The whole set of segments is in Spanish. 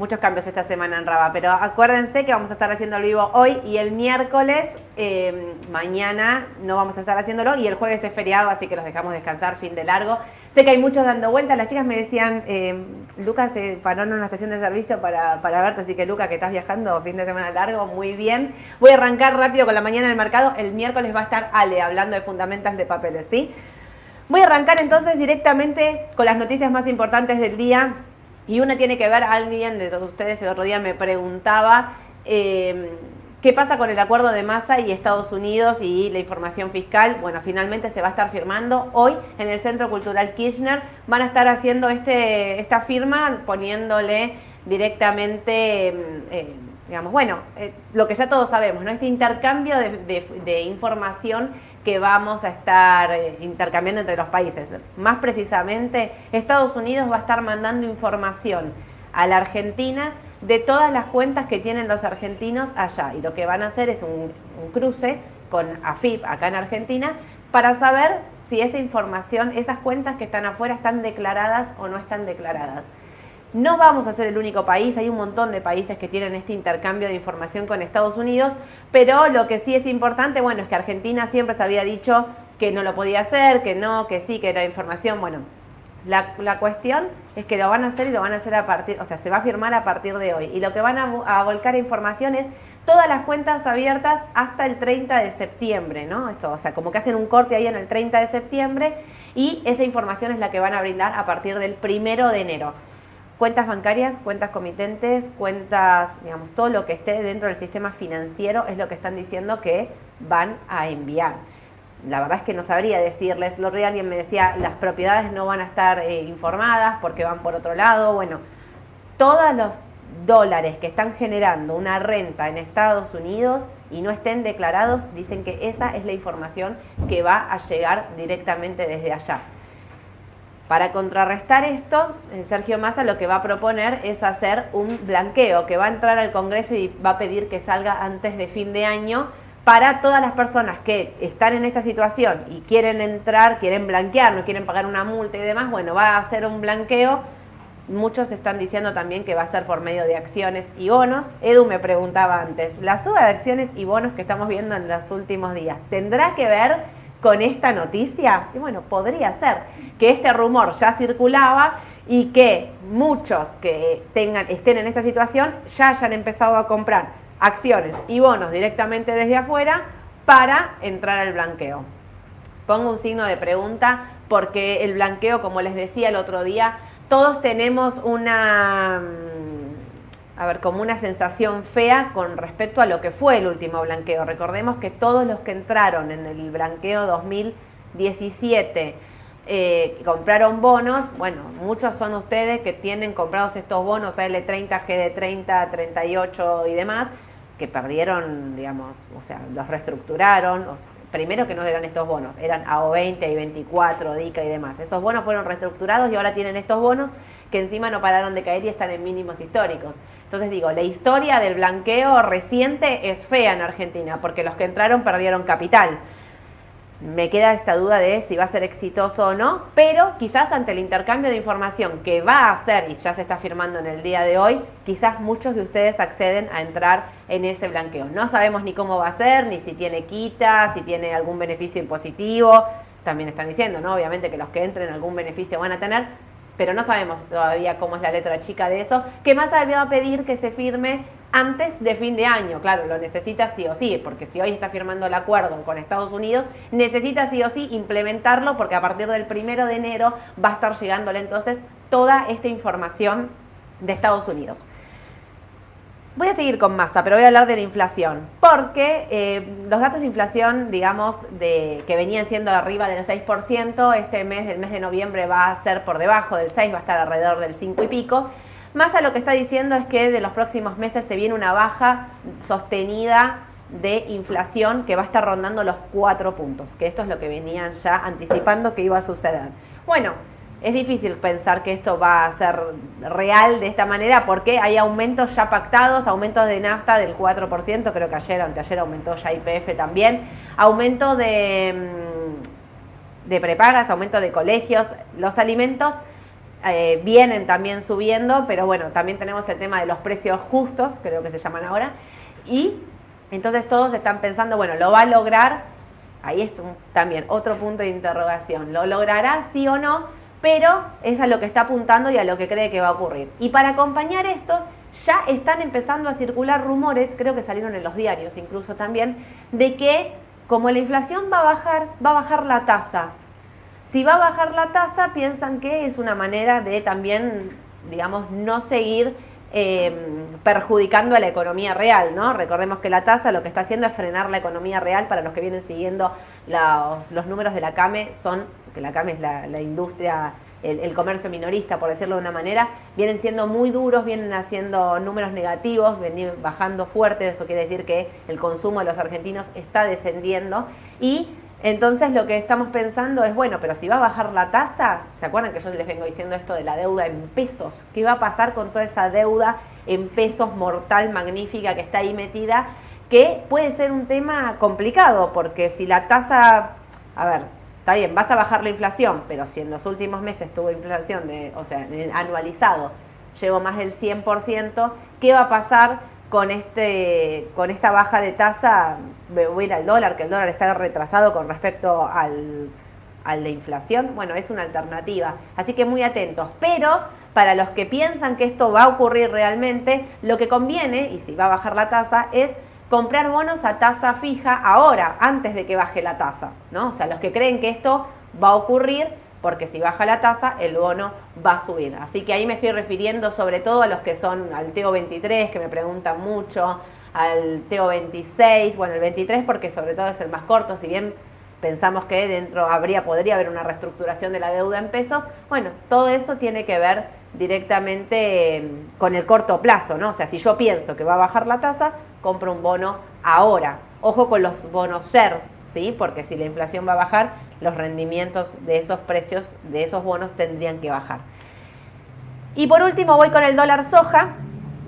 Muchos cambios esta semana en Raba, pero acuérdense que vamos a estar haciendo el vivo hoy y el miércoles, eh, mañana no vamos a estar haciéndolo y el jueves es feriado, así que los dejamos descansar, fin de largo. Sé que hay muchos dando vueltas, las chicas me decían, eh, Lucas se paró en una estación de servicio para, para verte, así que Lucas, que estás viajando fin de semana largo, muy bien. Voy a arrancar rápido con la mañana del mercado, el miércoles va a estar Ale hablando de fundamentos de papeles, ¿sí? Voy a arrancar entonces directamente con las noticias más importantes del día. Y una tiene que ver, alguien de ustedes el otro día me preguntaba eh, qué pasa con el acuerdo de masa y Estados Unidos y la información fiscal. Bueno, finalmente se va a estar firmando hoy en el Centro Cultural Kirchner. Van a estar haciendo este, esta firma poniéndole directamente... eh, digamos, bueno, eh, lo que ya todos sabemos, ¿no? Este intercambio de, de- de información que vamos a estar eh, intercambiando entre los países. Más precisamente, Estados Unidos va a estar mandando información a la Argentina de todas las cuentas que tienen los argentinos allá. Y lo que van a hacer es un, un cruce con AFIP acá en Argentina para saber si esa información, esas cuentas que están afuera están declaradas o no están declaradas. No vamos a ser el único país, hay un montón de países que tienen este intercambio de información con Estados Unidos, pero lo que sí es importante, bueno, es que Argentina siempre se había dicho que no lo podía hacer, que no, que sí, que era información, bueno, la, la cuestión es que lo van a hacer y lo van a hacer a partir, o sea, se va a firmar a partir de hoy. Y lo que van a, a volcar información es todas las cuentas abiertas hasta el 30 de septiembre, ¿no? Esto, o sea, como que hacen un corte ahí en el 30 de septiembre y esa información es la que van a brindar a partir del primero de enero cuentas bancarias, cuentas comitentes, cuentas, digamos, todo lo que esté dentro del sistema financiero es lo que están diciendo que van a enviar. La verdad es que no sabría decirles, lo real alguien me decía, las propiedades no van a estar eh, informadas porque van por otro lado. Bueno, todos los dólares que están generando una renta en Estados Unidos y no estén declarados, dicen que esa es la información que va a llegar directamente desde allá. Para contrarrestar esto, eh, Sergio Massa lo que va a proponer es hacer un blanqueo que va a entrar al Congreso y va a pedir que salga antes de fin de año para todas las personas que están en esta situación y quieren entrar, quieren blanquear, no quieren pagar una multa y demás, bueno, va a hacer un blanqueo. Muchos están diciendo también que va a ser por medio de acciones y bonos. Edu me preguntaba antes, la suba de acciones y bonos que estamos viendo en los últimos días, ¿tendrá que ver con esta noticia? Y bueno, podría ser que este rumor ya circulaba y que muchos que tengan, estén en esta situación ya hayan empezado a comprar acciones y bonos directamente desde afuera para entrar al blanqueo. Pongo un signo de pregunta porque el blanqueo, como les decía el otro día, todos tenemos una, mm, a ver, como una sensación fea con respecto a lo que fue el último blanqueo. Recordemos que todos los que entraron en el blanqueo 2017 eh, compraron bonos, bueno, muchos son ustedes que tienen comprados estos bonos L30, GD30, 38 y demás, que perdieron, digamos, o sea, los reestructuraron, primero que no eran estos bonos, eran AO20, I24, DICA y demás. Esos bonos fueron reestructurados y ahora tienen estos bonos que encima no pararon de caer y están en mínimos históricos. Entonces digo, la historia del blanqueo reciente es fea en Argentina, porque los que entraron perdieron capital. Me queda esta duda de si va a ser exitoso o no, pero quizás ante el intercambio de información que va a hacer y ya se está firmando en el día de hoy, quizás muchos de ustedes acceden a entrar en ese blanqueo. No sabemos ni cómo va a ser, ni si tiene quita, si tiene algún beneficio impositivo. También están diciendo, ¿no? Obviamente que los que entren algún beneficio van a tener, pero no sabemos todavía cómo es la letra chica de eso. ¿Qué más va a pedir que se firme antes de fin de año? Claro, lo necesita sí o sí, porque si hoy está firmando el acuerdo con Estados Unidos, necesita sí o sí implementarlo, porque a partir del primero de enero va a estar llegándole entonces toda esta información de Estados Unidos. Voy a seguir con masa, pero voy a hablar de la inflación, porque eh, los datos de inflación, digamos, de, que venían siendo arriba del 6%, este mes, el mes de noviembre, va a ser por debajo del 6, va a estar alrededor del 5 y pico. Massa lo que está diciendo es que de los próximos meses se viene una baja sostenida de inflación que va a estar rondando los 4 puntos, que esto es lo que venían ya anticipando que iba a suceder. Bueno, es difícil pensar que esto va a ser real de esta manera porque hay aumentos ya pactados, aumentos de nafta del 4%, creo que ayer anteayer aumentó ya IPF también, aumento de, mm, de prepagas, aumento de colegios, los alimentos eh, vienen también subiendo, pero bueno, también tenemos el tema de los precios justos, creo que se llaman ahora, y entonces todos están pensando, bueno, ¿lo va a lograr? Ahí es también otro punto de interrogación, ¿lo logrará sí o no? Pero es a lo que está apuntando y a lo que cree que va a ocurrir. Y para acompañar esto, ya están empezando a circular rumores, creo que salieron en los diarios incluso también, de que como la inflación va a bajar, va a bajar la tasa. Si va a bajar la tasa, piensan que es una manera de también, digamos, no seguir em, perjudicando a la economía real, ¿no? Recordemos que la tasa lo que está haciendo es frenar la economía real. Para los que vienen siguiendo los, los números de la CAME, son que la CAME es la, industria, el, comercio minorista, por decirlo de una manera, vienen siendo muy duros, vienen haciendo números negativos, vienen bajando fuerte, eso quiere decir que el consumo de los argentinos está descendiendo y entonces lo que estamos pensando es, bueno, pero si va a bajar la tasa, ¿se acuerdan que yo les vengo diciendo esto de la deuda en pesos? ¿Qué va a pasar con toda esa deuda en pesos mortal, magnífica que está ahí metida? Que puede ser un tema complicado, porque si la tasa, a ver, Bien, vas a bajar la inflación, pero si en los últimos meses tuvo inflación, de, o sea, anualizado, llegó más del 100%, ¿qué va a pasar con, este, con esta baja de tasa? Voy a al dólar, que el dólar está retrasado con respecto al, al de inflación. Bueno, es una alternativa. Así que muy atentos. Pero para los que piensan que esto va a ocurrir realmente, lo que conviene, y si va a bajar la tasa, es comprar bonos a tasa fija ahora, antes de que baje la tasa, ¿no? O sea, los que creen que esto va a ocurrir, porque si baja la tasa, el bono va a subir. Así que ahí me estoy refiriendo sobre todo a los que son al TEO 23, que me preguntan mucho, al TEO 26, bueno, el 23 porque sobre todo es el más corto, si bien pensamos que dentro habría, podría haber una reestructuración de la deuda en pesos, bueno, todo eso tiene que ver directamente em, con el corto plazo, ¿no? O sea, si yo pienso que va a bajar la tasa, compro un bono ahora. Ojo con los bonos SER, ¿sí? Porque si la inflación va a bajar, los rendimientos de esos precios, de esos bonos, tendrían que bajar. Y por último voy con el dólar soja.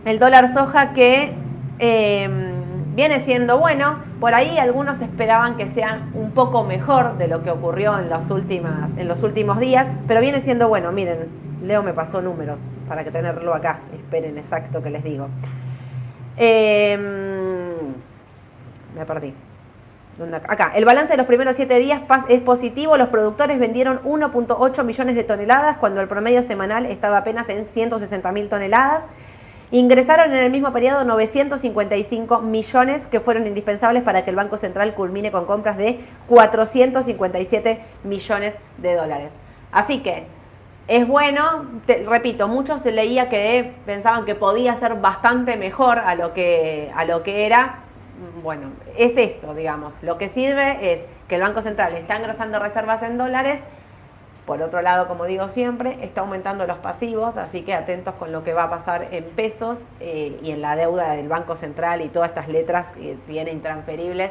El dólar soja que em, viene siendo bueno. Por ahí algunos esperaban que sea un poco mejor de lo que ocurrió en, las últimas, en los últimos días, pero viene siendo bueno. Miren, Leo me pasó números para que tenerlo acá. Esperen exacto que les digo. Em, me perdí. Acá, el balance de los primeros siete días es positivo. Los productores vendieron 1.8 millones de toneladas cuando el promedio semanal estaba apenas en 160 mil toneladas. Ingresaron en el mismo periodo 955 millones que fueron indispensables para que el Banco Central culmine con compras de 457 millones de dólares. Así que es bueno, repito, muchos se leía que pensaban que podía ser bastante mejor a lo que, a lo que era. Bueno, es esto, digamos. Lo que sirve es que el Banco Central está engrosando reservas en dólares. Por otro lado, como digo siempre, está aumentando los pasivos, así que atentos con lo que va a pasar en pesos eh, y en la deuda del Banco Central y todas estas letras que tiene intransferibles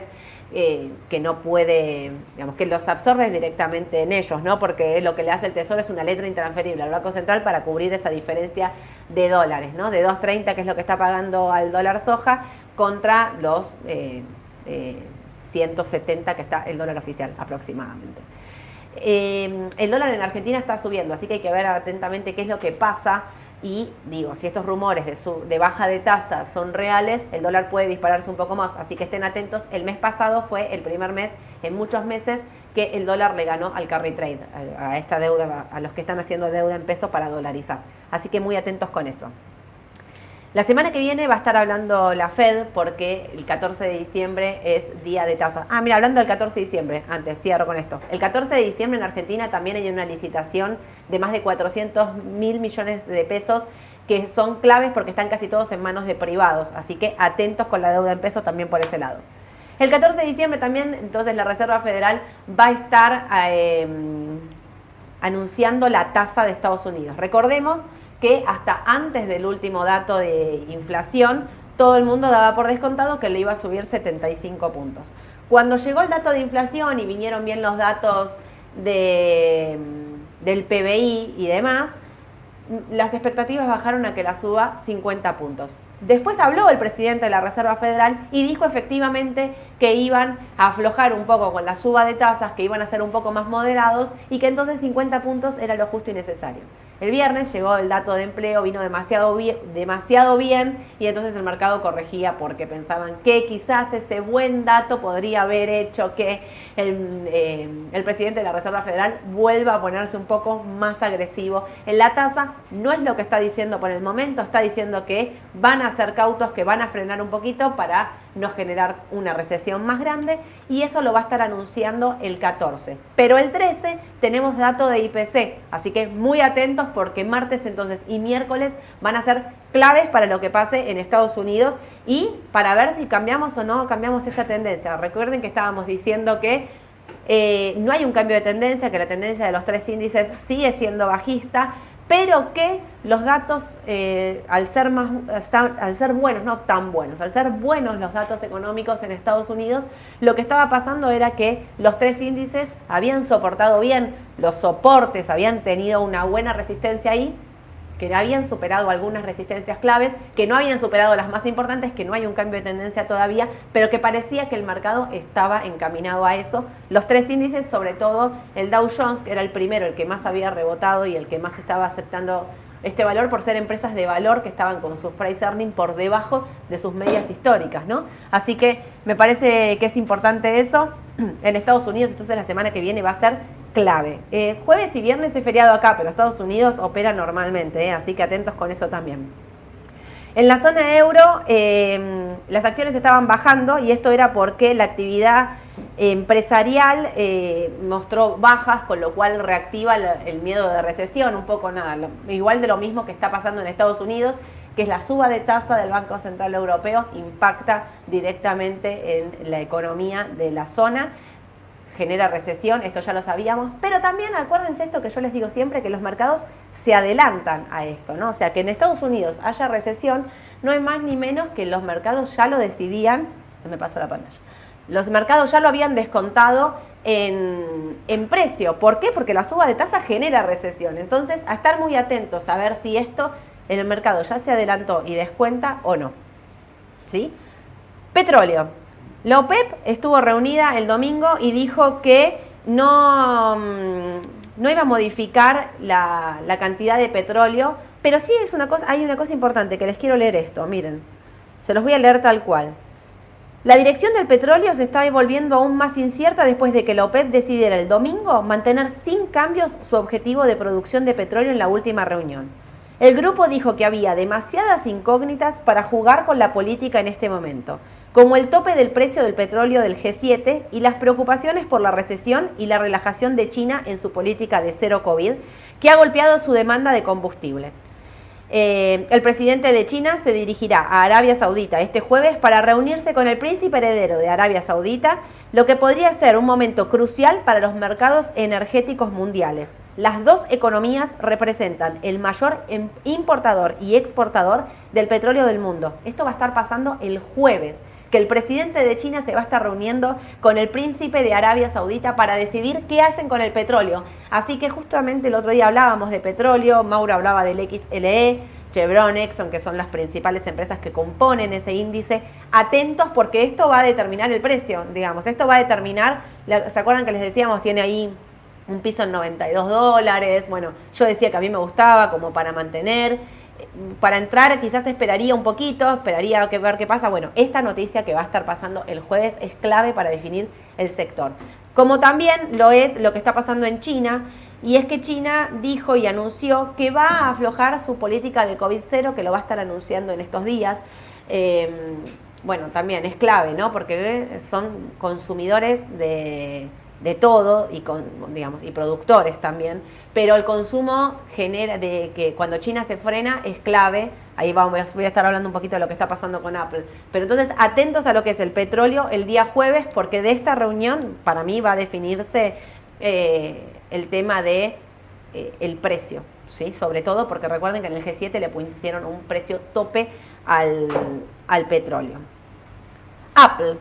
eh, que no puede, digamos, que los absorbe directamente en ellos, ¿no? Porque lo que le hace el Tesoro es una letra intransferible al Banco Central para cubrir esa diferencia de dólares, ¿no? De 2.30, que es lo que está pagando al dólar soja, contra los 170 eh, que está el dólar oficial aproximadamente. Eh, el dólar en Argentina está subiendo, así que hay que ver atentamente qué es lo que pasa y digo, si estos rumores de, de baja de tasa son reales, el dólar puede dispararse un poco más. Así que estén atentos. El mes pasado fue el primer mes en muchos meses que el dólar le ganó al carry trade, a, esta deuda, a los que están haciendo deuda en peso para dolarizar. Así que muy atentos con eso. La semana que viene va a estar hablando la Fed porque el 14 de diciembre es día de tasa. Ah, mira, hablando del 14 de diciembre, antes cierro con esto. El 14 de diciembre en Argentina también hay una licitación de más de 400 mil millones de pesos que son claves porque están casi todos en manos de privados. Así que atentos con la deuda en pesos también por ese lado. El 14 de diciembre también, entonces, la Reserva Federal va a estar em, anunciando la tasa de Estados Unidos. Recordemos que hasta antes del último dato de inflación, todo el mundo daba por descontado que le iba a subir 75 puntos. Cuando llegó el dato de inflación y vinieron bien los datos de, del PBI y demás, las expectativas bajaron a que la suba 50 puntos. Después habló el presidente de la Reserva Federal y dijo efectivamente que iban a aflojar un poco con la suba de tasas, que iban a ser un poco más moderados y que entonces 50 puntos era lo justo y necesario. El viernes llegó el dato de empleo, vino demasiado bien, demasiado bien y entonces el mercado corregía porque pensaban que quizás ese buen dato podría haber hecho que eh, el presidente de la Reserva Federal vuelva a ponerse un poco más agresivo en la tasa. No es lo que está diciendo por el momento, está diciendo que van a ser cautos, que van a frenar un poquito para no generar una recesión más grande y eso lo va a estar anunciando el 14. Pero el 13 tenemos dato de IPC, así que muy atentos porque martes entonces y miércoles van a ser claves para lo que pase en Estados Unidos y para ver si cambiamos o no cambiamos esta tendencia. Recuerden que estábamos diciendo que eh, no hay un cambio de tendencia, que la tendencia de los tres índices sigue siendo bajista, pero que los datos, eh, al, ser más, al ser buenos, no tan buenos, al ser buenos los datos económicos en Estados Unidos, lo que estaba pasando era que los tres índices habían soportado bien los soportes, habían tenido una buena resistencia ahí, que habían superado algunas resistencias claves, que no habían superado las más importantes, que no hay un cambio de tendencia todavía, pero que parecía que el mercado estaba encaminado a eso. Los tres índices, sobre todo el Dow Jones, que era el primero, el que más había rebotado y el que más estaba aceptando este valor por ser empresas de valor que estaban con sus price earning por debajo de sus medias históricas, ¿no? Así que me parece que es importante eso. En Estados Unidos, entonces la semana que viene va a ser clave. Eh, jueves y viernes es feriado acá, pero Estados Unidos opera normalmente, eh, así que atentos con eso también. En la zona euro em, las acciones estaban bajando y esto era porque la actividad empresarial eh, mostró bajas, con lo cual reactiva el, miedo de recesión, un poco nada, igual de lo mismo que está pasando en Estados Unidos, que es la suba de tasa del Banco Central Europeo, impacta directamente en la economía de la zona genera recesión, esto ya lo sabíamos, pero también acuérdense esto que yo les digo siempre, que los mercados se adelantan a esto, ¿no? O sea, que en Estados Unidos haya recesión, no hay más ni menos que los mercados ya lo decidían, me paso la pantalla, los mercados ya lo habían descontado en, en precio. ¿Por qué? Porque la suba de tasa genera recesión. Entonces, a estar muy atentos a ver si esto en el mercado ya se adelantó y descuenta o no. ¿Sí? Petróleo. La OPEP estuvo reunida el domingo y dijo que no, mm, no iba a modificar la, cantidad de petróleo, pero sí es una cosa, hay una cosa importante que les quiero leer esto, miren, se los voy a leer tal cual. La dirección del petróleo se está volviendo aún más incierta después de que la OPEP decidiera el domingo mantener sin cambios su objetivo de producción de petróleo en la última reunión. El grupo dijo que había demasiadas incógnitas para jugar con la política en este momento como el tope del precio del petróleo del G7 y las preocupaciones por la recesión y la relajación de China en su política de cero COVID, que ha golpeado su demanda de combustible. Eh, el presidente de China se dirigirá a Arabia Saudita este jueves para reunirse con el príncipe heredero de Arabia Saudita, lo que podría ser un momento crucial para los mercados energéticos mundiales. Las dos economías representan el mayor em, importador y exportador del petróleo del mundo. Esto va a estar pasando el jueves que el presidente de China se va a estar reuniendo con el príncipe de Arabia Saudita para decidir qué hacen con el petróleo. Así que justamente el otro día hablábamos de petróleo, Mauro hablaba del XLE, Chevron, Exxon, que son las principales empresas que componen ese índice, atentos porque esto va a determinar el precio, digamos, esto va a determinar, ¿se acuerdan que les decíamos, tiene ahí un piso en 92 dólares? Bueno, yo decía que a mí me gustaba como para mantener, para entrar quizás esperaría un poquito, esperaría que ver qué pasa. Bueno, esta noticia que va a estar pasando el jueves es clave para definir el sector. Como también lo es lo que está pasando en China, y es que China dijo y anunció que va a aflojar su política de COVID-0, que lo va a estar anunciando en estos días. Em, bueno, también es clave, ¿no? Porque son consumidores de, de todo y con, digamos, y productores también, pero el consumo genera de que cuando China se frena es clave, ahí vamos, voy a estar hablando un poquito de lo que está pasando con Apple, pero entonces atentos a lo que es el petróleo el día jueves, porque de esta reunión para mí va a definirse eh, el tema de eh, el precio, ¿sí? sobre todo porque recuerden que en el G7 le pusieron un precio tope al, al petróleo. Apple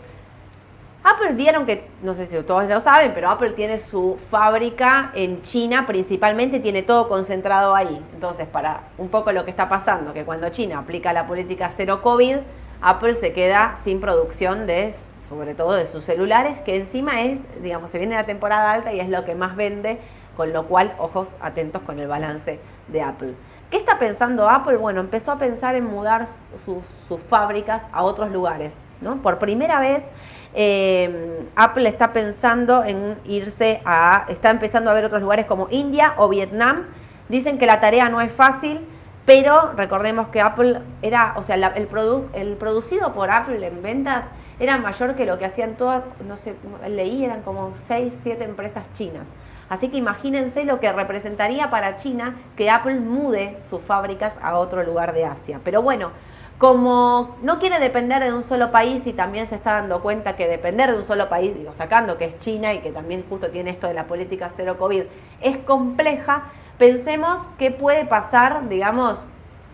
Apple vieron que, no sé si todos lo saben, pero Apple tiene su fábrica en China, principalmente tiene todo concentrado ahí. Entonces, para un poco lo que está pasando, que cuando China aplica la política cero COVID, Apple se queda sin producción de, sobre todo de sus celulares, que encima es, digamos, se viene la temporada alta y es lo que más vende, con lo cual, ojos atentos con el balance de Apple. ¿Qué está pensando Apple? Bueno, empezó a pensar en mudar sus, fábricas a otros lugares. ¿no? Por primera vez, eh, Apple está pensando en irse a, está empezando a ver otros lugares como India o Vietnam. Dicen que la tarea no es fácil, pero recordemos que Apple era, o sea, el, el producido por Apple en ventas era mayor que lo que hacían todas, no sé, leí, eran como 6, 7 empresas chinas. Así que imagínense lo que representaría para China que Apple mude sus fábricas a otro lugar de Asia. Pero bueno, como no quiere depender de un solo país y también se está dando cuenta que depender de un solo país, digo, sacando que es China y que también justo tiene esto de la política cero COVID, es compleja, pensemos qué puede pasar, digamos,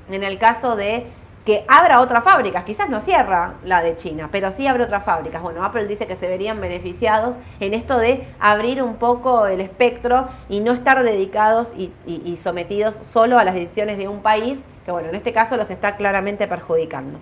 en el caso de que abra otras fábricas, quizás no cierra la de China, pero sí abre otras fábricas. Bueno, Apple dice que se verían beneficiados en esto de abrir un poco el espectro y no estar dedicados y, sometidos solo a las decisiones de un país, que bueno, en este caso los está claramente perjudicando.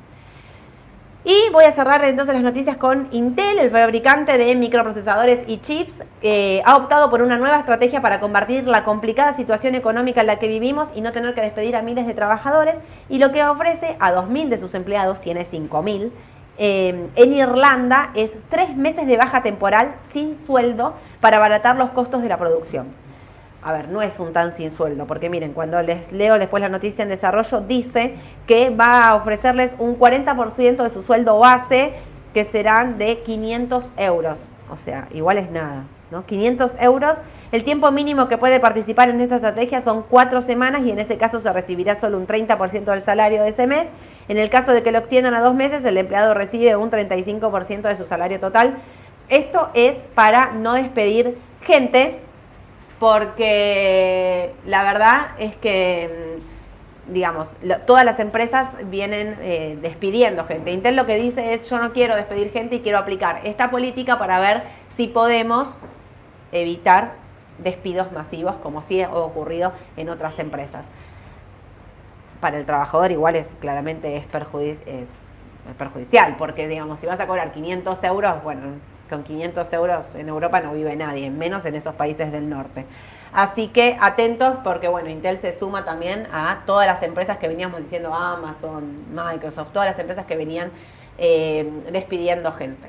Y voy a cerrar entonces las noticias con Intel, el fabricante de microprocesadores y chips, eh, ha optado por una nueva estrategia para combatir la complicada situación económica en la que vivimos y no tener que despedir a miles de trabajadores. Y lo que ofrece a 2.000 de sus empleados, tiene 5.000, eh, en Irlanda es tres meses de baja temporal sin sueldo para abaratar los costos de la producción a ver, no es un tan sin sueldo, porque miren, cuando les leo después la noticia en desarrollo, dice que va a ofrecerles un 40% de su sueldo base, que serán de 500 euros. O sea, igual es nada, ¿no? 500 euros. El tiempo mínimo que puede participar en esta estrategia son cuatro semanas y en ese caso se recibirá solo un 30% del salario de ese mes. En el caso de que lo extiendan a dos meses, el empleado recibe un 35% de su salario total. Esto es para no despedir gente porque la verdad es que, mm, digamos, todas las empresas vienen eh, despidiendo gente. Intel lo que dice es yo no quiero despedir gente y quiero aplicar esta política para ver si podemos evitar despidos masivos como sí ha ocurrido en otras empresas. Para el trabajador igual es claramente es, es perjudicial, porque digamos, si vas a cobrar 500 euros, bueno, con 500 euros en Europa no vive nadie, menos en esos países del norte. Así que atentos porque, bueno, Intel se suma también a todas las empresas que veníamos diciendo, Amazon, Microsoft, todas las empresas que venían eh, despidiendo gente.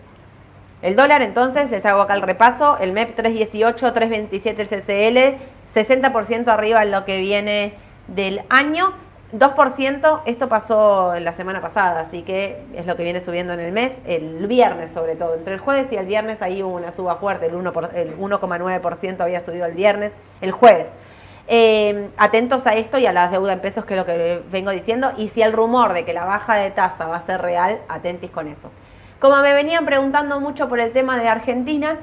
El dólar entonces, les hago acá el repaso, el MEP 318, 327 el CCL, 60% arriba en lo que viene del año 2%, esto pasó la semana pasada, así que es lo que viene subiendo en el mes, el viernes sobre todo. Entre el jueves y el viernes ahí hubo una suba fuerte, el 1,9% había subido el viernes, el jueves. Eh, atentos a esto y a las deuda en pesos, que es lo que vengo diciendo, y si el rumor de que la baja de tasa va a ser real, atentis con eso. Como me venían preguntando mucho por el tema de Argentina,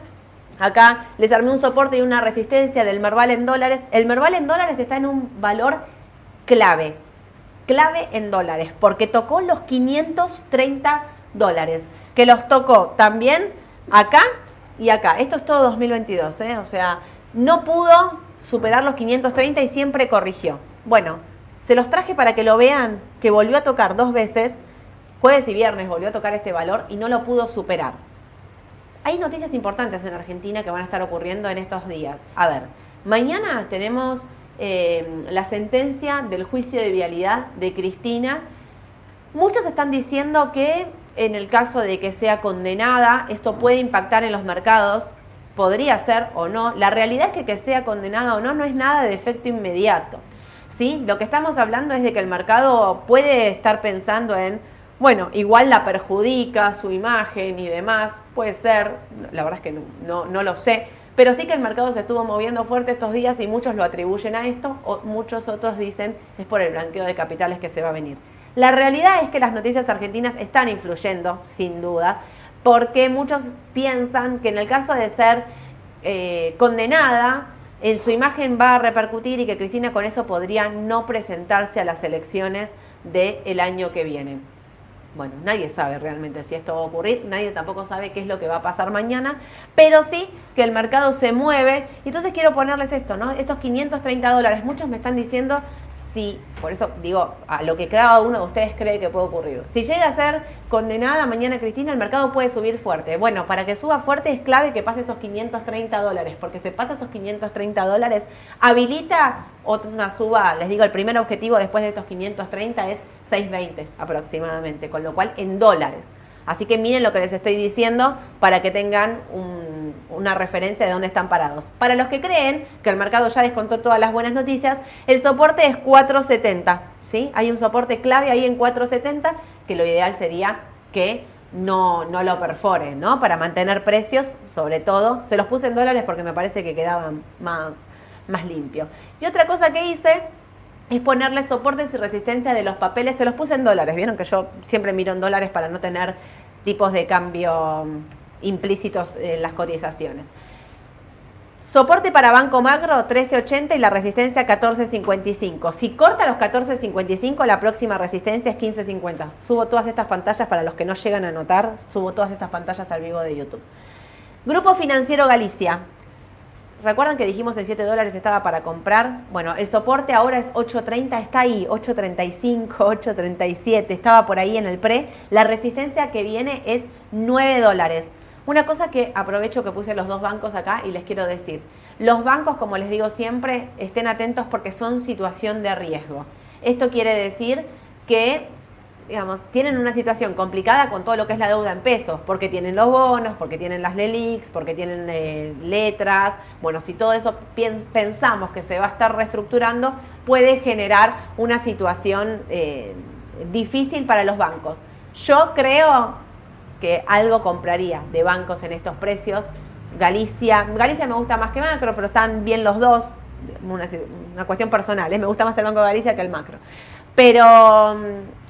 acá les armé un soporte y una resistencia del Merval en dólares. El Merval en dólares está en un valor clave clave en dólares, porque tocó los 530 dólares, que los tocó también acá y acá. Esto es todo 2022, ¿eh? o sea, no pudo superar los 530 y siempre corrigió. Bueno, se los traje para que lo vean, que volvió a tocar dos veces, jueves y viernes volvió a tocar este valor y no lo pudo superar. Hay noticias importantes en Argentina que van a estar ocurriendo en estos días. A ver, mañana tenemos eh, la sentencia del juicio de vialidad de Cristina. Muchos están diciendo que en el caso de que sea condenada, esto puede impactar en los mercados, podría ser o no. La realidad es que que sea condenada o no no es nada de efecto inmediato. ¿sí? Lo que estamos hablando es de que el mercado puede estar pensando en, bueno, igual la perjudica su imagen y demás, puede ser, la verdad es que no, no lo sé, pero sí que el mercado se estuvo moviendo fuerte estos días y muchos lo atribuyen a esto, o muchos otros dicen es por el blanqueo de capitales que se va a venir. La realidad es que las noticias argentinas están influyendo, sin duda, porque muchos piensan que en el caso de ser eh, condenada, en su imagen va a repercutir y que Cristina con eso podría no presentarse a las elecciones del año que viene. Bueno, nadie sabe realmente si esto va a ocurrir, nadie tampoco sabe qué es lo que va a pasar mañana, pero sí que el mercado se mueve. Entonces quiero ponerles esto, ¿no? Estos 530 dólares, muchos me están diciendo si, por eso digo, a lo que cada uno de ustedes cree que puede ocurrir. Si llega a ser condenada mañana Cristina, el mercado puede subir fuerte. Bueno, para que suba fuerte es clave que pase esos 530 dólares, porque se pasa esos 530 dólares, habilita una suba, les digo, el primer objetivo después de estos 530 es 620 aproximadamente, con lo cual en dólares. Así que miren lo que les estoy diciendo para que tengan una referencia de dónde están parados. Para los que creen que el mercado ya descontó todas las buenas noticias, el soporte es 470. ¿sí? Hay un soporte clave ahí en 470 que lo ideal sería que no, no lo perforen, ¿no? Para mantener precios, sobre todo. Se los puse en dólares porque me parece que quedaban más, más limpio. Y otra cosa que hice es ponerle soportes y resistencia de los papeles. Se los puse en dólares. Vieron que yo siempre miro en dólares para no tener tipos de cambio mm, implícitos en las cotizaciones. Soporte para Banco Macro 13.80 y la resistencia 14.55. Si corta los 14.55, la próxima resistencia es 15.50. Subo todas estas pantallas para los que no llegan a notar, subo todas estas pantallas al vivo de YouTube. Grupo Financiero Galicia. ¿Recuerdan que dijimos en 7 dólares estaba para comprar? Bueno, el soporte ahora es 8.30, está ahí, 8.35, 8.37, estaba por ahí en el pre. La resistencia que viene es 9 dólares. Una cosa que aprovecho que puse los dos bancos acá y les quiero decir, los bancos, como les digo siempre, estén atentos porque son situación de riesgo. Esto quiere decir que digamos, tienen una situación complicada con todo lo que es la deuda en pesos, porque tienen los bonos, porque tienen las LELIX, porque tienen eh, letras. Bueno, si todo eso pensamos que se va a estar reestructurando, puede generar una situación eh, difícil para los bancos. Yo creo que algo compraría de bancos en estos precios. Galicia, Galicia me gusta más que Macro, pero están bien los dos. Una, cuestión personal, ¿eh? me gusta más el Banco de Galicia que el Macro. Pero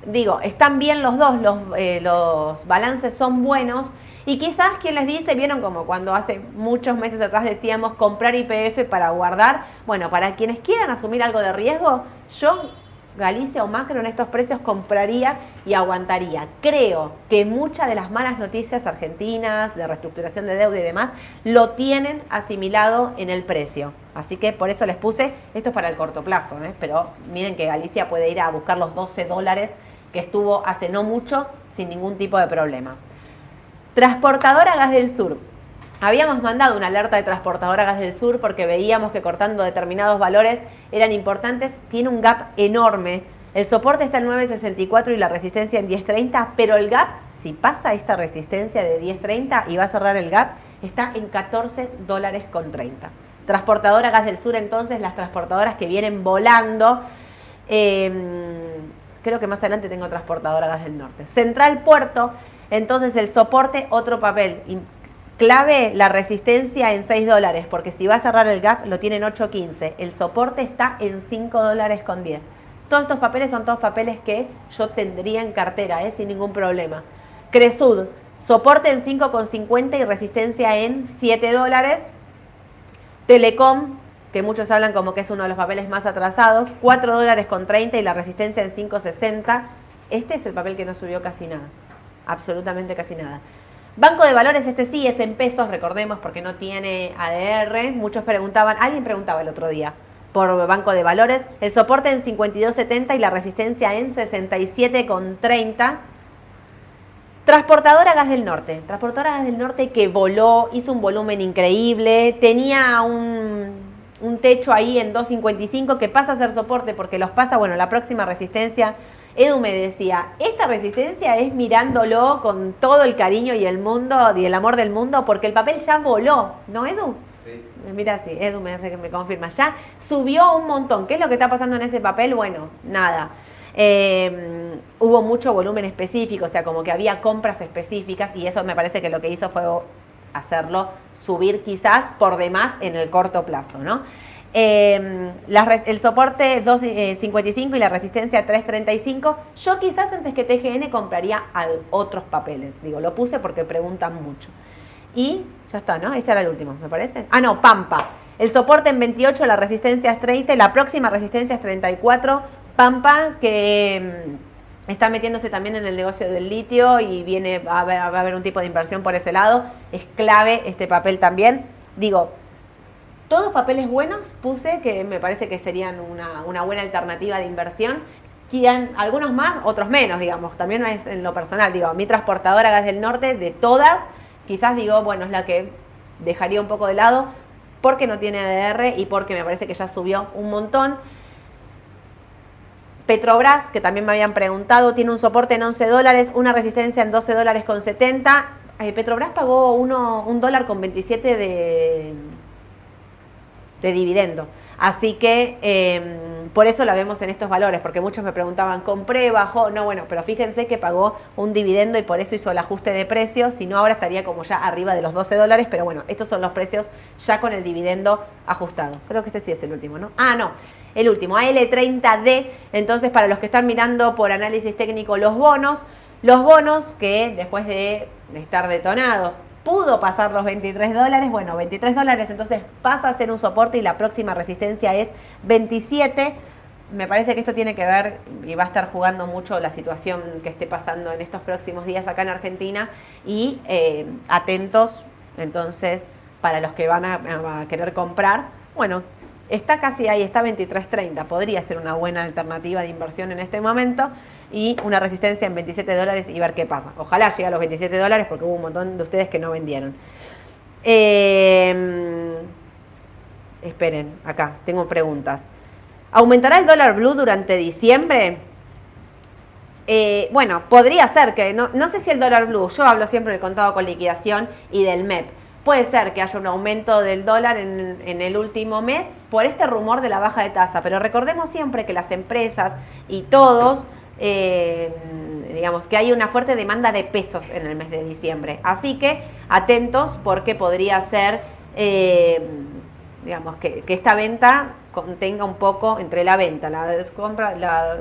digo, están bien los dos, los, eh, los balances son buenos y quizás quien les dice, vieron como cuando hace muchos meses atrás decíamos comprar IPF para guardar, bueno, para quienes quieran asumir algo de riesgo, yo Galicia o Macro en estos precios compraría y aguantaría. Creo que muchas de las malas noticias argentinas de reestructuración de deuda y demás lo tienen asimilado en el precio. Así que por eso les puse, esto es para el corto plazo, ¿eh? pero miren que Galicia puede ir a buscar los 12 dólares que estuvo hace no mucho sin ningún tipo de problema. Transportadora Gas del Sur. Habíamos mandado una alerta de transportadora Gas del Sur porque veíamos que cortando determinados valores eran importantes. Tiene un gap enorme. El soporte está en 9.64 y la resistencia en 10.30, pero el gap, si pasa esta resistencia de 10.30 y va a cerrar el gap, está en 14 dólares con 30. Transportadora Gas del Sur, entonces, las transportadoras que vienen volando. Em, creo que más adelante tengo transportadora Gas del Norte. Central Puerto, entonces el soporte, otro papel. Clave la resistencia en 6 dólares, porque si va a cerrar el gap lo tienen 8.15. El soporte está en 5 dólares con 10. Todos estos papeles son todos papeles que yo tendría en cartera, ¿eh? sin ningún problema. Cresud, soporte en 5,50 y resistencia en 7 dólares. Telecom, que muchos hablan como que es uno de los papeles más atrasados, 4 dólares con 30 y la resistencia en 5,60. Este es el papel que no subió casi nada, absolutamente casi nada. Banco de valores, este sí es en pesos, recordemos, porque no tiene ADR. Muchos preguntaban, alguien preguntaba el otro día por Banco de Valores, el soporte en 52.70 y la resistencia en 67.30. Transportadora Gas del Norte, Transportadora Gas del Norte que voló, hizo un volumen increíble, tenía un, un techo ahí en 2.55 que pasa a ser soporte porque los pasa, bueno, la próxima resistencia Edu me decía, esta resistencia es mirándolo con todo el cariño y el mundo y el amor del mundo porque el papel ya voló, ¿no, Edu? Sí. Mira, sí, Edu me hace que me confirma. Ya subió un montón. ¿Qué es lo que está pasando en ese papel? Bueno, nada. Em, hubo mucho volumen específico, o sea, como que había compras específicas y eso me parece que lo que hizo fue hacerlo subir quizás por demás en el corto plazo, ¿no? Eh, el soporte 2.55 y la resistencia 3.35. Yo quizás antes que TGN compraría otros papeles. Digo, lo puse porque preguntan mucho. Y ya está, ¿no? Ese era el último, me parece. Ah, no, Pampa. El soporte en 28, la resistencia es 30 y la próxima resistencia es 34. Pampa, que está metiéndose también en el negocio del litio y viene va a haber, un tipo de inversión por ese lado. Es clave este papel también. Digo, todos papeles buenos puse que me parece que serían una, una buena alternativa de inversión. Quedan algunos más, otros menos, digamos. También es en lo personal. Digo, mi transportadora Gas del Norte, de todas, quizás digo, bueno, es la que dejaría un poco de lado porque no tiene ADR y porque me parece que ya subió un montón. Petrobras, que también me habían preguntado, tiene un soporte en 11 dólares, una resistencia en 12 dólares con 70. Eh, Petrobras pagó uno, un dólar con 27 de, de dividendo. Así que em, por eso la vemos en estos valores, porque muchos me preguntaban, ¿compré, bajó? No, bueno, pero fíjense que pagó un dividendo y por eso hizo el ajuste de precios, si no ahora estaría como ya arriba de los 12 dólares, pero bueno, estos son los precios ya con el dividendo ajustado. Creo que este sí es el último, ¿no? Ah, no, el último, AL30D, entonces para los que están mirando por análisis técnico los bonos, los bonos que después de estar detonados pudo pasar los 23 dólares, bueno, 23 dólares entonces pasa a ser un soporte y la próxima resistencia es 27. Me parece que esto tiene que ver y va a estar jugando mucho la situación que esté pasando en estos próximos días acá en Argentina y eh, atentos entonces para los que van a, a querer comprar. Bueno, está casi ahí, está 23.30, podría ser una buena alternativa de inversión en este momento y una resistencia en 27 dólares y ver qué pasa. Ojalá llegue a los 27 dólares porque hubo un montón de ustedes que no vendieron. Em, esperen, acá, tengo preguntas. ¿Aumentará el dólar blue durante diciembre? Eh, bueno, podría ser que, no, no sé si el dólar blue, yo hablo siempre del contado con liquidación y del MEP. Puede ser que haya un aumento del dólar en, el último mes por este rumor de la baja de tasa, pero recordemos siempre que las empresas y todos eh, digamos, que hay una fuerte demanda de pesos en el mes de diciembre. Así que atentos porque podría ser, eh, digamos, que, esta venta contenga un poco entre la venta, la descompra,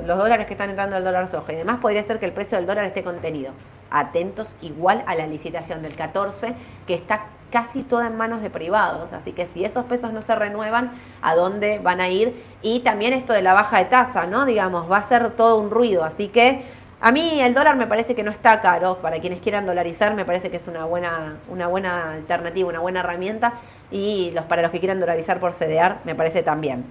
los dólares que están entrando al dólar soja y demás, podría ser que el precio del dólar esté contenido. Atentos igual a la licitación del 14, que está casi toda en manos de privados. Así que si esos pesos no se renuevan, ¿a dónde van a ir? Y también esto de la baja de tasa, ¿no? Digamos, va a ser todo un ruido. Así que a mí el dólar me parece que no está caro. Para quienes quieran dolarizar, me parece que es una buena, una buena alternativa, una buena herramienta. Y los, para los que quieran dolarizar por CDR, me parece también.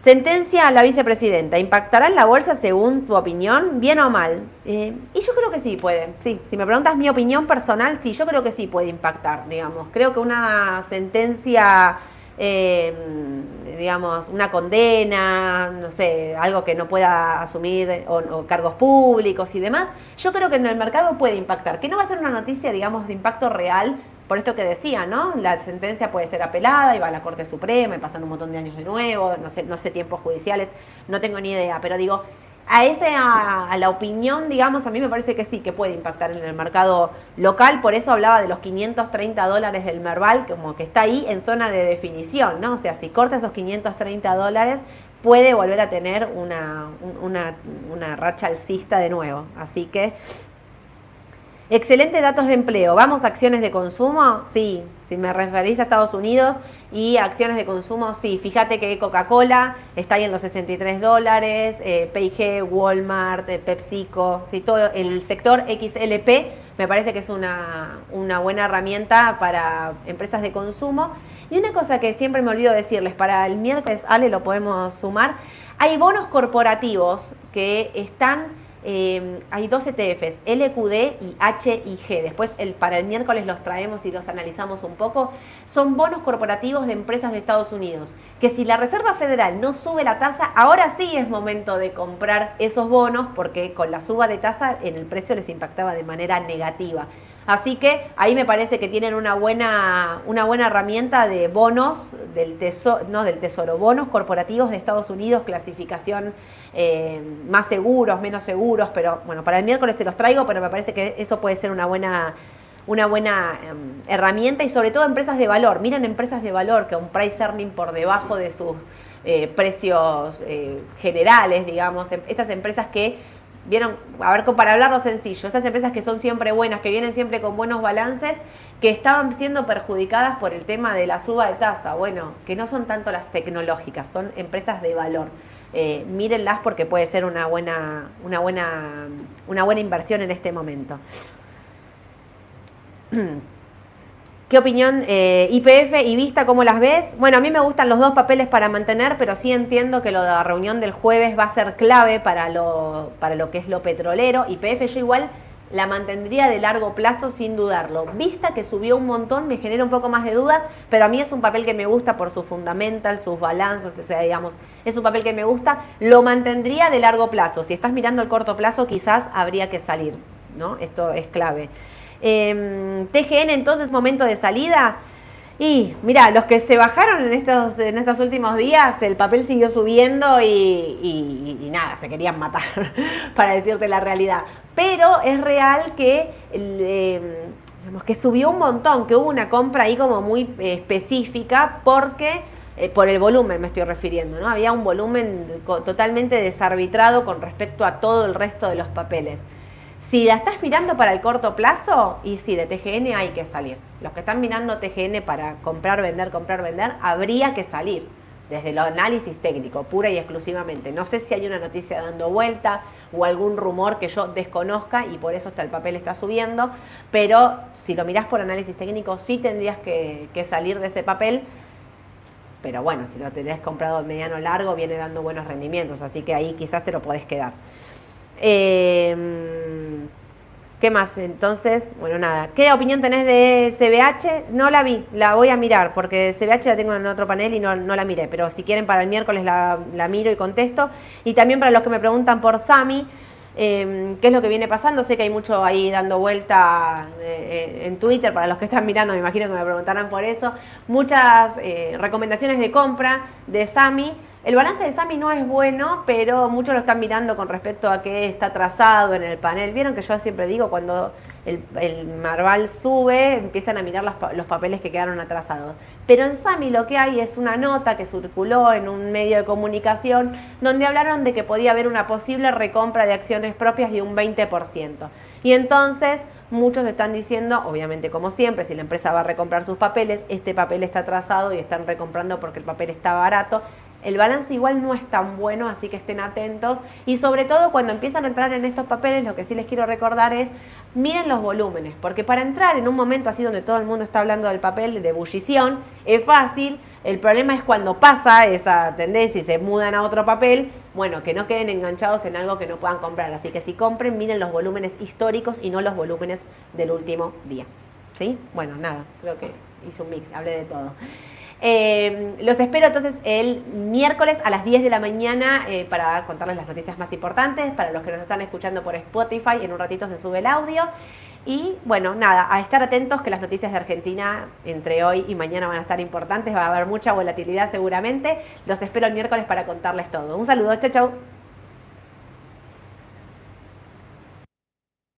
Sentencia a la vicepresidenta. ¿Impactará en la bolsa según tu opinión? ¿Bien o mal? Eh, y yo creo que sí puede. Sí, si me preguntas mi opinión personal, sí, yo creo que sí puede impactar, digamos. Creo que una sentencia, eh, digamos, una condena, no sé, algo que no pueda asumir o, cargos públicos y demás, yo creo que en el mercado puede impactar. Que no va a ser una noticia, digamos, de impacto real por esto que decía, ¿no? La sentencia puede ser apelada y va a la Corte Suprema y pasan un montón de años de nuevo, no sé, no sé tiempos judiciales, no tengo ni idea, pero digo, a ese a, la opinión, digamos, a mí me parece que sí, que puede impactar en el mercado local, por eso hablaba de los 530 dólares del Merval, como que está ahí en zona de definición, ¿no? O sea, si corta esos 530 dólares, puede volver a tener una, una, una racha alcista de nuevo. Así que Excelente datos de empleo. ¿Vamos a acciones de consumo? Sí. Si me referís a Estados Unidos y acciones de consumo, sí. Fíjate que Coca-Cola está ahí en los 63 dólares, eh, P&G, Walmart, eh, PepsiCo, todo el sector XLP me parece que es una, una buena herramienta para empresas de consumo. Y una cosa que siempre me olvido decirles, para el miércoles, Ale, lo podemos sumar, hay bonos corporativos que están Em, hay dos ETFs, LQD y HIG. Después el, para el miércoles los traemos y los analizamos un poco. Son bonos corporativos de empresas de Estados Unidos. Que si la Reserva Federal no sube la tasa, ahora sí es momento de comprar esos bonos porque con la suba de tasa en el precio les impactaba de manera negativa. Así que ahí me parece que tienen una buena, una buena herramienta de bonos del tesoro, no del tesoro, bonos corporativos de Estados Unidos, clasificación eh, más seguros, menos seguros, pero bueno, para el miércoles se los traigo, pero me parece que eso puede ser una buena una buena em, herramienta y sobre todo empresas de valor. Miren empresas de valor que un price earning por debajo de sus eh, precios eh, generales, digamos, em, estas empresas que vieron, a ver, para hablarlo sencillo, estas empresas que son siempre buenas, que vienen siempre con buenos balances, que estaban siendo perjudicadas por el tema de la suba de tasa, bueno, que no son tanto las tecnológicas, son empresas de valor. Eh, mírenlas porque puede ser una buena, una, buena, una buena inversión en este momento. ¿Qué opinión eh, IPF y Vista, cómo las ves? Bueno, a mí me gustan los dos papeles para mantener, pero sí entiendo que lo de la reunión del jueves va a ser clave para lo, para lo que es lo petrolero. IPF yo igual la mantendría de largo plazo sin dudarlo. Vista que subió un montón, me genera un poco más de dudas, pero a mí es un papel que me gusta por su fundamental, sus balanzos, o sea, digamos, es un papel que me gusta. Lo mantendría de largo plazo. Si estás mirando el corto plazo, quizás habría que salir, ¿no? Esto es clave. Em, TGN entonces, momento de salida. Y mira, los que se bajaron en estos, en estos últimos días, el papel siguió subiendo y, nada, se querían matar, para decirte la realidad. Pero es real que, em, que subió un montón, que hubo una compra ahí como muy eh, específica porque eh, por el volumen me estoy refiriendo, ¿no? Había un volumen totalmente desarbitrado con respecto a todo el resto de los papeles. Si la estás mirando para el corto plazo, y sí, de TGN hay que salir. Los que están mirando TGN para comprar, vender, comprar, vender, habría que salir desde el análisis técnico, pura y exclusivamente. No sé si hay una noticia dando vuelta o algún rumor que yo desconozca y por eso está el papel está subiendo, pero si lo mirás por análisis técnico sí tendrías que, salir de ese papel, pero bueno, si lo tenés comprado mediano largo viene dando buenos rendimientos, así que ahí quizás te lo podés quedar. Em, ¿Qué más? Entonces, bueno, nada. ¿Qué opinión tenés de CBH? No la vi, la voy a mirar, porque CBH la tengo en otro panel y no, la miré. Pero si quieren, para el miércoles la, miro y contesto. Y también para los que me preguntan por Sami, em, qué es lo que viene pasando. Sé que hay mucho ahí dando vuelta eh, en Twitter, para los que están mirando, me imagino que me preguntarán por eso. Muchas eh, recomendaciones de compra de Sami. El balance de Sami no es bueno, pero muchos lo están mirando con respecto a que está trazado en el panel. Vieron que yo siempre digo, cuando el, Marval sube, empiezan a mirar los, papeles que quedaron atrasados. Pero en Sami lo que hay es una nota que circuló en un medio de comunicación donde hablaron de que podía haber una posible recompra de acciones propias de un 20%. Y entonces muchos están diciendo, obviamente como siempre, si la empresa va a recomprar sus papeles, este papel está atrasado y están recomprando porque el papel está barato el balance igual no es tan bueno, así que estén atentos. Y sobre todo cuando empiezan a entrar en estos papeles, lo que sí les quiero recordar es, miren los volúmenes, porque para entrar en un momento así donde todo el mundo está hablando del papel de ebullición, es fácil. El problema es cuando pasa esa tendencia y se mudan a otro papel, bueno, que no queden enganchados en algo que no puedan comprar. Así que si compren, miren los volúmenes históricos y no los volúmenes del último día. ¿Sí? Bueno, nada, creo que hice un mix, hablé de todo. Eh, los espero entonces el miércoles a las 10 de la mañana eh, para contarles las noticias más importantes. Para los que nos están escuchando por Spotify, en un ratito se sube el audio. Y bueno, nada, a estar atentos que las noticias de Argentina entre hoy y mañana van a estar importantes. Va a haber mucha volatilidad seguramente. Los espero el miércoles para contarles todo. Un saludo, chau chau.